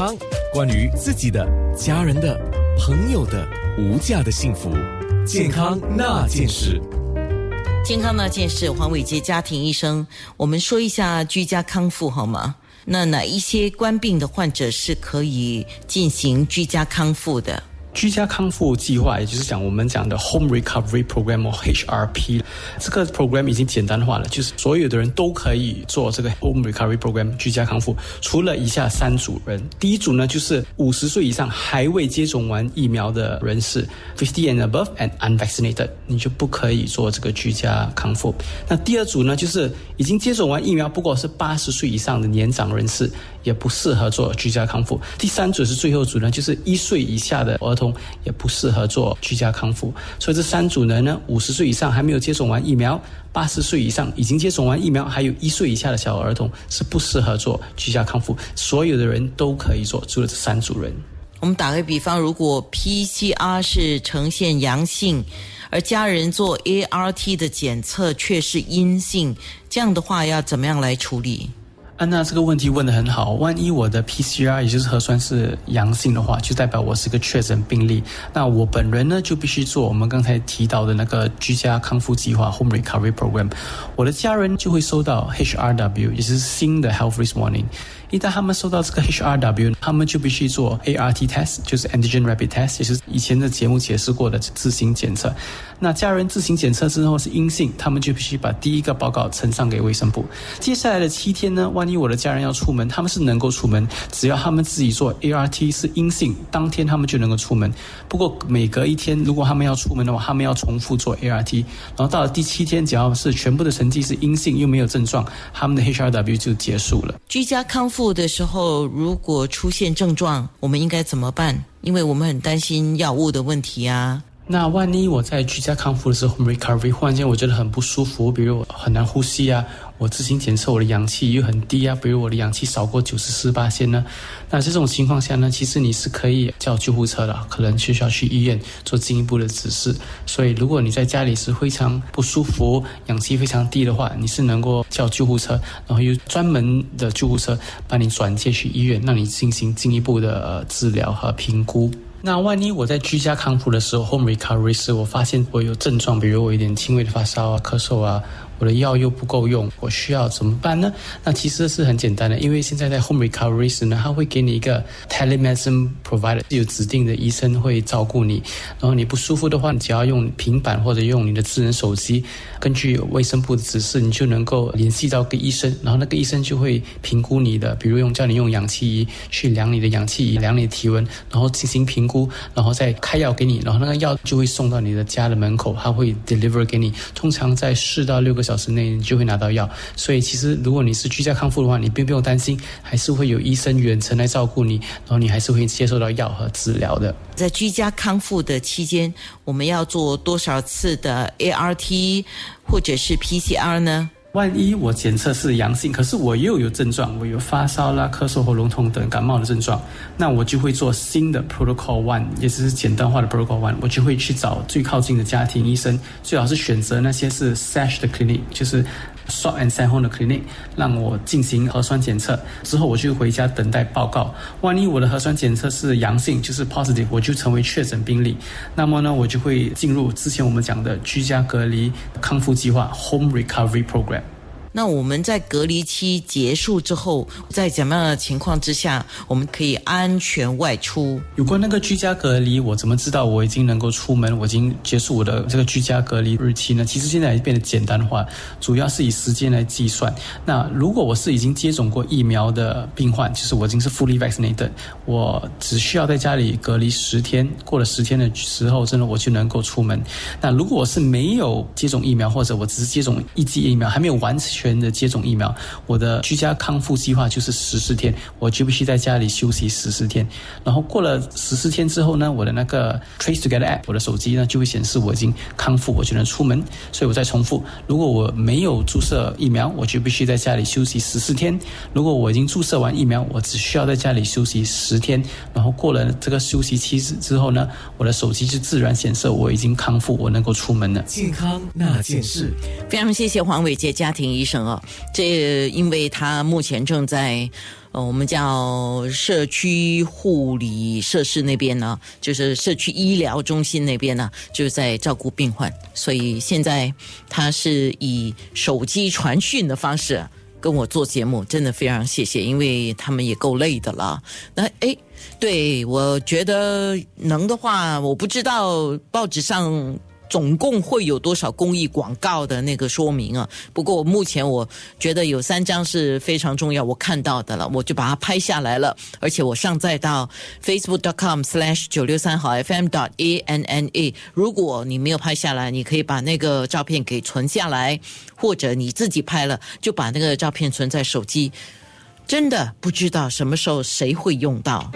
康，关于自己的、家人的、朋友的无价的幸福，健康那件事。健康那件事，黄伟杰家庭医生，我们说一下居家康复好吗？那哪一些冠病的患者是可以进行居家康复的？居家康复计划，也就是讲我们讲的 Home Recovery Program 或 HRP，这个 program 已经简单化了，就是所有的人都可以做这个 Home Recovery Program 居家康复，除了以下三组人。第一组呢，就是五十岁以上还未接种完疫苗的人士，fifty and above and unvaccinated，你就不可以做这个居家康复。那第二组呢，就是已经接种完疫苗，不过是八十岁以上的年长人士，也不适合做居家康复。第三组是最后组呢，就是一岁以下的儿童也不适合做居家康复，所以这三组人呢，五十岁以上还没有接种完疫苗，八十岁以上已经接种完疫苗，还有一岁以下的小儿童是不适合做居家康复。所有的人都可以做，除了这三组人。我们打个比方，如果 PCR 是呈现阳性，而家人做 ART 的检测却是阴性，这样的话要怎么样来处理？安娜这个问题问得很好。万一我的 PCR 也就是核酸是阳性的话，就代表我是个确诊病例。那我本人呢，就必须做我们刚才提到的那个居家康复计划 （Home Recovery Program）。我的家人就会收到 HRW，也就是新的 Health Risk Warning。一旦他们收到这个 HRW，他们就必须做 ART test，就是 Antigen Rapid Test，也是以前的节目解释过的自行检测。那家人自行检测之后是阴性，他们就必须把第一个报告呈上给卫生部。接下来的七天呢，万一我的家人要出门，他们是能够出门，只要他们自己做 ART 是阴性，当天他们就能够出门。不过每隔一天，如果他们要出门的话，他们要重复做 ART。然后到了第七天，只要是全部的成绩是阴性又没有症状，他们的 HRW 就结束了。居家康复。复的时候，如果出现症状，我们应该怎么办？因为我们很担心药物的问题啊。那万一我在居家康复的时候，recovery 忽然间我觉得很不舒服，比如我很难呼吸啊。我自行检测我的氧气又很低啊，比如我的氧气少过九十四八线呢，那这种情况下呢，其实你是可以叫救护车的，可能就需要去医院做进一步的指示。所以如果你在家里是非常不舒服，氧气非常低的话，你是能够叫救护车，然后有专门的救护车把你转接去医院，让你进行进一步的治疗和评估。那万一我在居家康复的时候，home recovery 时，我发现我有症状，比如我有点轻微的发烧啊、咳嗽啊。我的药又不够用，我需要怎么办呢？那其实是很简单的，因为现在在 home recovery 时呢，他会给你一个 telemedicine provider，有指定的医生会照顾你。然后你不舒服的话，你只要用平板或者用你的智能手机，根据卫生部的指示，你就能够联系到个医生，然后那个医生就会评估你的，比如用叫你用氧气仪去量你的氧气仪，量你的体温，然后进行评估，然后再开药给你，然后那个药就会送到你的家的门口，他会 deliver 给你，通常在四到六个小。小时内你就会拿到药，所以其实如果你是居家康复的话，你并不用担心，还是会有医生远程来照顾你，然后你还是会接受到药和治疗的。在居家康复的期间，我们要做多少次的 ART 或者是 PCR 呢？万一我检测是阳性，可是我又有症状，我有发烧啦、咳嗽、喉咙痛等感冒的症状，那我就会做新的 Protocol One，也就是简单化的 Protocol One，我就会去找最靠近的家庭医生，最好是选择那些是 Sash 的 clinic，就是。Shot and s e home 的 clinic 让我进行核酸检测之后，我就回家等待报告。万一我的核酸检测是阳性，就是 positive，我就成为确诊病例。那么呢，我就会进入之前我们讲的居家隔离康复计划 （Home Recovery Program）。那我们在隔离期结束之后，在怎么样的情况之下，我们可以安全外出？有关那个居家隔离，我怎么知道我已经能够出门？我已经结束我的这个居家隔离日期呢？其实现在变得简单化，主要是以时间来计算。那如果我是已经接种过疫苗的病患，就是我已经是 fully vaccinated，我只需要在家里隔离十天，过了十天的时候，真的我就能够出门。那如果我是没有接种疫苗，或者我只是接种一剂疫苗，还没有完成。全的接种疫苗，我的居家康复计划就是十四天，我就必须在家里休息十四天。然后过了十四天之后呢，我的那个 Trace Together App，我的手机呢就会显示我已经康复，我就能出门。所以我再重复，如果我没有注射疫苗，我就必须在家里休息十四天；如果我已经注射完疫苗，我只需要在家里休息十天。然后过了这个休息期之后呢，我的手机就自然显示我已经康复，我能够出门了。健康那件事，非常谢谢黄伟杰家庭医生。生啊，这因为他目前正在呃我们叫社区护理设施那边呢，就是社区医疗中心那边呢，就在照顾病患，所以现在他是以手机传讯的方式。跟我做节目，真的非常谢谢，因为他们也够累的了。那诶，对我觉得能的话，我不知道报纸上总共会有多少公益广告的那个说明啊。不过目前我觉得有三张是非常重要，我看到的了，我就把它拍下来了，而且我上载到 facebook.com/slash 九六三号 FM dot a n n a。如果你没有拍下来，你可以把那个照片给存下来。或者你自己拍了，就把那个照片存在手机，真的不知道什么时候谁会用到。